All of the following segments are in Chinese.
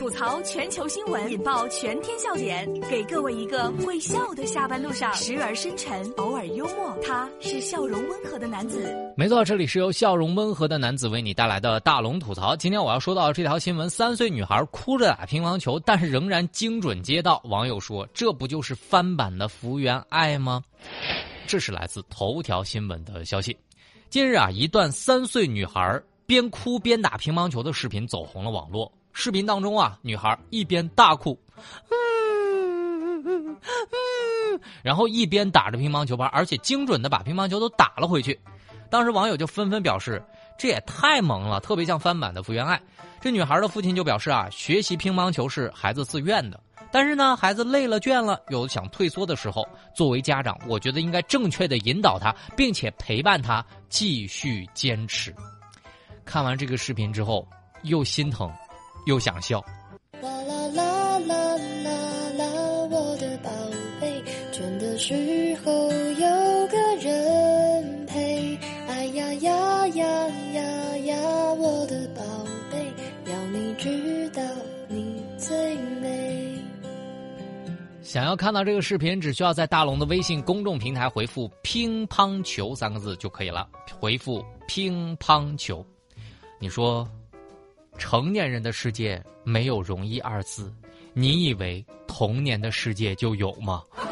吐槽全球新闻，引爆全天笑点，给各位一个会笑的下班路上，时而深沉，偶尔幽默。他是笑容温和的男子。没错，这里是由笑容温和的男子为你带来的大龙吐槽。今天我要说到这条新闻：三岁女孩哭着打乒乓球，但是仍然精准接到。网友说：“这不就是翻版的福原爱吗？”这是来自头条新闻的消息。近日啊，一段三岁女孩边哭边打乒乓球的视频走红了网络。视频当中啊，女孩一边大哭，嗯嗯嗯，然后一边打着乒乓球拍，而且精准的把乒乓球都打了回去。当时网友就纷纷表示，这也太萌了，特别像翻版的福原爱。这女孩的父亲就表示啊，学习乒乓球是孩子自愿的，但是呢，孩子累了倦了，有想退缩的时候，作为家长，我觉得应该正确的引导他，并且陪伴他继续坚持。看完这个视频之后，又心疼。又想笑。啦啦啦啦啦啦，我的宝贝，倦的时候有个人陪。哎呀呀呀呀呀，我的宝贝，要你知道你最美。想要看到这个视频，只需要在大龙的微信公众平台回复“乒乓球”三个字就可以了。回复“乒乓球”，你说。成年人的世界没有容易二字，你以为童年的世界就有吗？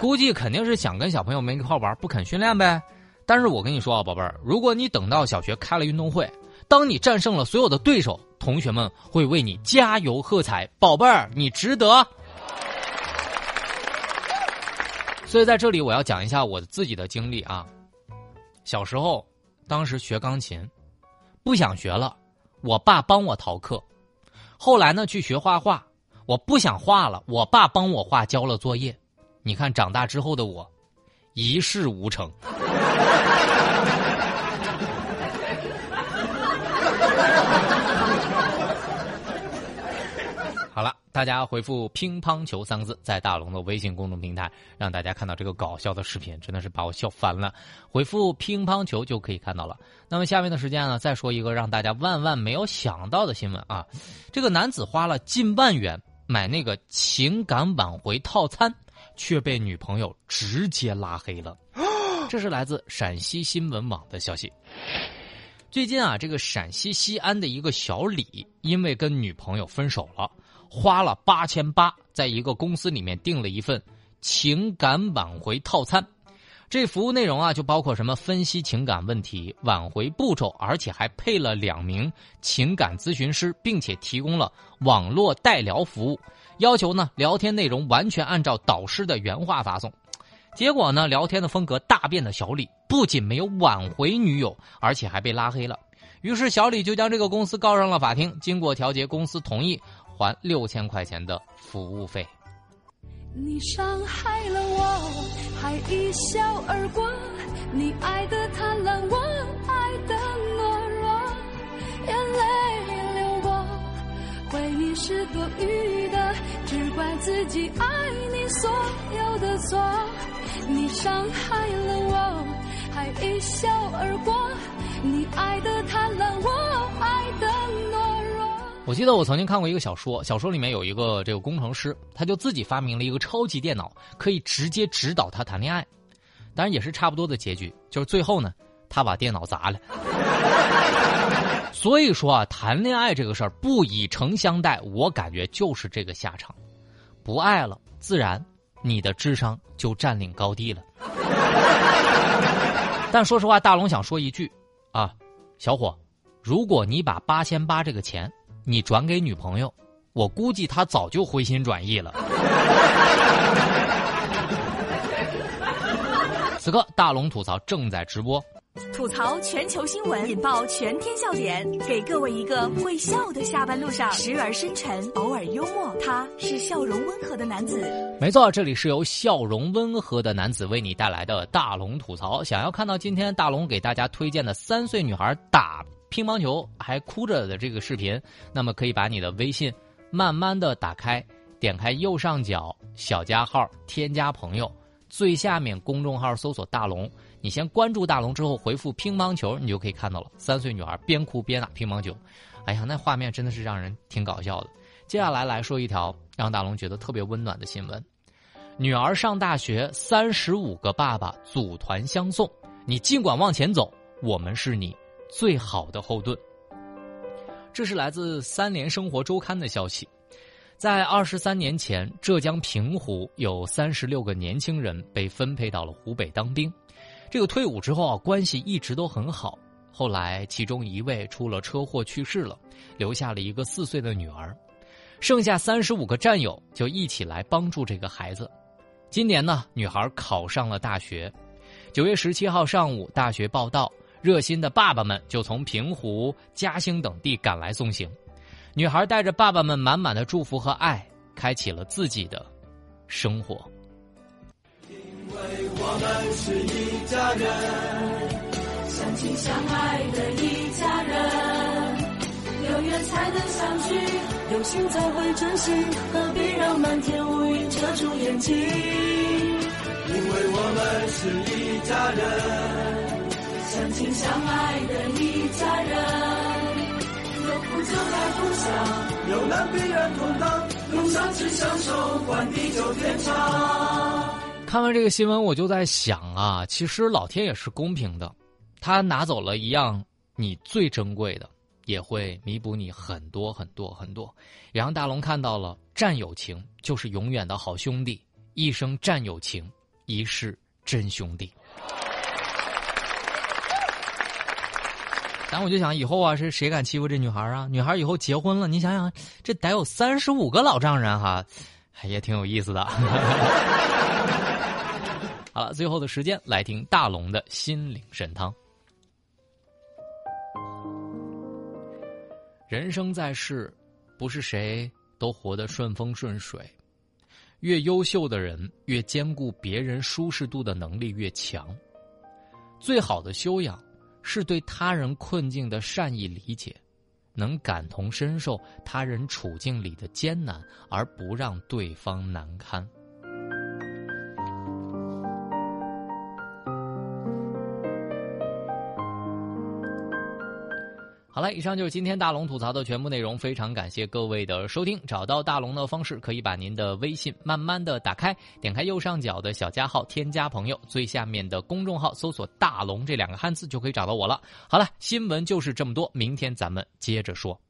估计肯定是想跟小朋友们一块玩，不肯训练呗。但是我跟你说啊，宝贝儿，如果你等到小学开了运动会，当你战胜了所有的对手，同学们会为你加油喝彩，宝贝儿，你值得。所以在这里，我要讲一下我自己的经历啊。小时候，当时学钢琴，不想学了，我爸帮我逃课。后来呢，去学画画，我不想画了，我爸帮我画，交了作业。你看，长大之后的我，一事无成。好了，大家回复“乒乓球”三个字，在大龙的微信公众平台，让大家看到这个搞笑的视频，真的是把我笑翻了。回复“乒乓球”就可以看到了。那么下面的时间呢，再说一个让大家万万没有想到的新闻啊！这个男子花了近万元买那个情感挽回套餐，却被女朋友直接拉黑了。这是来自陕西新闻网的消息。最近啊，这个陕西西安的一个小李，因为跟女朋友分手了。花了八千八，在一个公司里面订了一份情感挽回套餐，这服务内容啊就包括什么分析情感问题、挽回步骤，而且还配了两名情感咨询师，并且提供了网络代聊服务，要求呢聊天内容完全按照导师的原话发送。结果呢，聊天的风格大变的小李不仅没有挽回女友，而且还被拉黑了。于是小李就将这个公司告上了法庭。经过调解，公司同意。还六千块钱的服务费。你伤害了我，还一笑而过。你爱的贪婪，我爱的懦弱。眼泪流过，回忆是多余的，只怪自己爱你所有的错。你伤害了我，还一笑而过。你爱的贪婪，我爱的懦。我记得我曾经看过一个小说，小说里面有一个这个工程师，他就自己发明了一个超级电脑，可以直接指导他谈恋爱。当然也是差不多的结局，就是最后呢，他把电脑砸了。所以说啊，谈恋爱这个事儿不以诚相待，我感觉就是这个下场。不爱了，自然你的智商就占领高地了。但说实话，大龙想说一句啊，小伙，如果你把八千八这个钱。你转给女朋友，我估计她早就回心转意了。此刻大龙吐槽正在直播，吐槽全球新闻，引爆全天笑点，给各位一个会笑的下班路上，时而深沉，偶尔幽默。他是笑容温和的男子。没错，这里是由笑容温和的男子为你带来的大龙吐槽。想要看到今天大龙给大家推荐的三岁女孩打。乒乓球还哭着的这个视频，那么可以把你的微信慢慢的打开，点开右上角小加号，添加朋友，最下面公众号搜索大龙，你先关注大龙之后回复乒乓球，你就可以看到了。三岁女孩边哭边打乒乓球，哎呀，那画面真的是让人挺搞笑的。接下来来说一条让大龙觉得特别温暖的新闻：女儿上大学，三十五个爸爸组团相送，你尽管往前走，我们是你最好的后盾。这是来自《三联生活周刊》的消息。在二十三年前，浙江平湖有三十六个年轻人被分配到了湖北当兵。这个退伍之后啊，关系一直都很好。后来，其中一位出了车祸去世了，留下了一个四岁的女儿。剩下三十五个战友就一起来帮助这个孩子。今年呢，女孩考上了大学。九月十七号上午，大学报到，热心的爸爸们就从平湖、嘉兴等地赶来送行。女孩带着爸爸们满满的祝福和爱，开启了自己的生活。因为我们是一家人，相亲相爱的一家人，有缘才能相聚，有心才会珍惜，何必让满天乌云遮住眼睛？因为我们是一家人，相亲相爱的一家人。就在分享，有难必然同当，用相知相守，换地久天长。看完这个新闻，我就在想啊，其实老天也是公平的，他拿走了一样你最珍贵的，也会弥补你很多很多很多，也让大龙看到了战友情就是永远的好兄弟，一生战友情，一世真兄弟。但我就想，以后啊，是谁敢欺负这女孩啊？女孩以后结婚了，你想想，这得有三十五个老丈人哈，也挺有意思的。好了，最后的时间来听大龙的心灵神汤。人生在世，不是谁都活得顺风顺水，越优秀的人，越兼顾别人舒适度的能力越强。最好的修养。是对他人困境的善意理解，能感同身受他人处境里的艰难，而不让对方难堪。好了，以上就是今天大龙吐槽的全部内容。非常感谢各位的收听。找到大龙的方式，可以把您的微信慢慢的打开，点开右上角的小加号，添加朋友，最下面的公众号搜索“大龙”这两个汉字，就可以找到我了。好了，新闻就是这么多，明天咱们接着说。